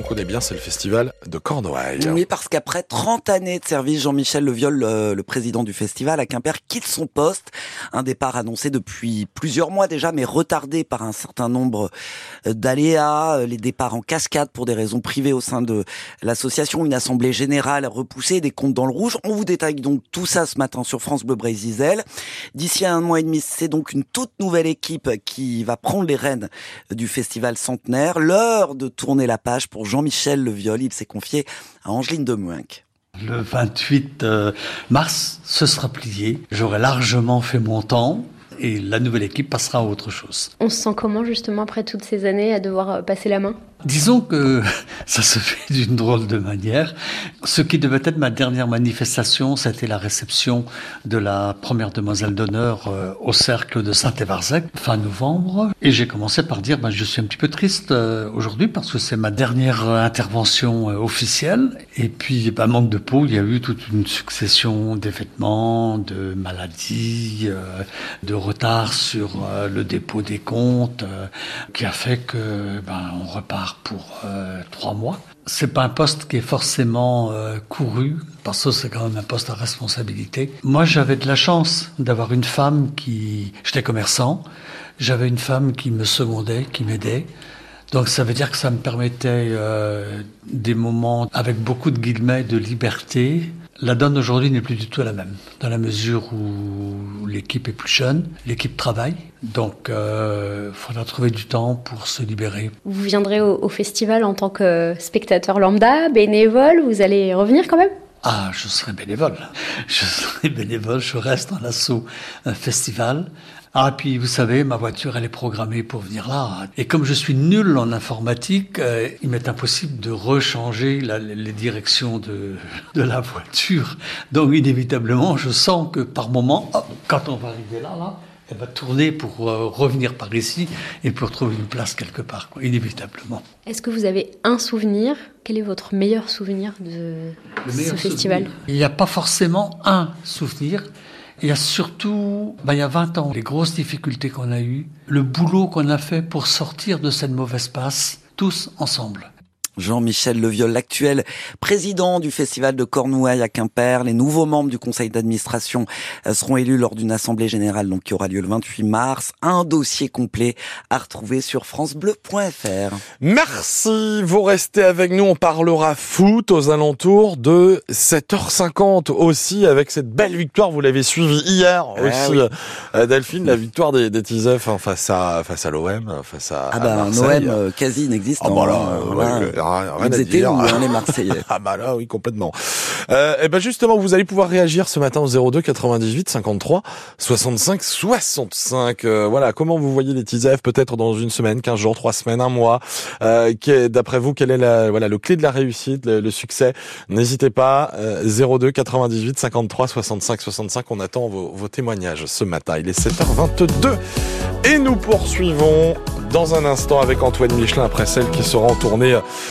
On connaît bien, c'est le festival de Cornouailles. Oui, parce qu'après 30 années de service, Jean-Michel Leviol, le, le, président du festival à Quimper, quitte son poste. Un départ annoncé depuis plusieurs mois déjà, mais retardé par un certain nombre d'aléas, euh, les départs en cascade pour des raisons privées au sein de l'association, une assemblée générale repoussée, des comptes dans le rouge. On vous détaille donc tout ça ce matin sur France Bleu Brésil. D'ici un mois et demi, c'est donc une toute nouvelle équipe qui va prendre les rênes du festival centenaire. L'heure de tourner la page pour Jean-Michel Leviol. Il s'est confié à Angeline de Mouinck. Le 28 euh, mars, ce sera plié. J'aurai largement fait mon temps et la nouvelle équipe passera à autre chose. On se sent comment justement après toutes ces années à devoir euh, passer la main? Disons que ça se fait d'une drôle de manière. Ce qui devait être ma dernière manifestation, c'était la réception de la première demoiselle d'honneur euh, au cercle de Saint-Évarzec, fin novembre. Et j'ai commencé par dire, ben, je suis un petit peu triste euh, aujourd'hui parce que c'est ma dernière intervention officielle. Et puis, ben, manque de peau, il y a eu toute une succession d'événements, de maladies, de retard sur euh, le dépôt des comptes euh, qui a fait que ben, on repart pour euh, trois mois. C'est pas un poste qui est forcément couru parce que c'est quand même un poste à responsabilité. Moi, j'avais de la chance d'avoir une femme qui, j'étais commerçant, j'avais une femme qui me secondait, qui m'aidait. Donc ça veut dire que ça me permettait des moments avec beaucoup de guillemets de liberté, la donne aujourd'hui n'est plus du tout la même, dans la mesure où l'équipe est plus jeune, l'équipe travaille, donc il euh, faudra trouver du temps pour se libérer. Vous viendrez au, au, festival en tant que spectateur lambda, bénévole, vous allez revenir quand même? Ah, je serai bénévole. Je serai bénévole, je reste en assaut festival. Ah, puis vous savez, ma voiture, elle est programmée pour venir là. Et comme je suis nul en informatique, euh, il m'est impossible de rechanger la, les directions de, de la voiture. Donc, inévitablement, je sens que par moment, quand on va arriver là, là, elle va tourner pour euh, revenir par ici et pour trouver une place quelque part, quoi, inévitablement. Est-ce que vous avez un souvenir? Quel est votre meilleur souvenir de ce festival? souvenir? Il n'y a pas forcément un souvenir. Il y a surtout, ben, il y a 20 ans, les grosses difficultés qu'on a eues, le boulot qu'on a fait pour sortir de cette mauvaise passe, tous ensemble. Jean-Michel Leviol, l'actuel président du Festival de Cornouailles à Quimper. Les nouveaux membres du conseil d'administration euh, seront élus lors d'une assemblée générale donc, qui aura lieu le 28 mars. Un dossier complet à retrouver sur francebleu.fr. Merci, vous restez avec nous. On parlera foot aux alentours de 7h50 aussi avec cette belle victoire. Vous l'avez suivi hier ah, aussi, oui. Euh, Delphine, la victoire des, des Tisef hein, face à, face à l'OM, face à, ah bah, à un OM euh, quasi inexistant. Ah bah là, hein, rien étaient où, hein, les Marseillais? Ah bah là, oui, complètement. Euh, et ben justement, vous allez pouvoir réagir ce matin au 02 98 53 65 65. Euh, voilà, comment vous voyez les TISEF peut-être dans une semaine, 15 jours, 3 semaines, un mois? Euh, D'après vous, quelle est la, voilà, le clé de la réussite, le, le succès? N'hésitez pas, euh, 02 98 53 65 65. On attend vos, vos témoignages ce matin. Il est 7h22 et nous poursuivons dans un instant avec Antoine Michelin après celle qui sera en tournée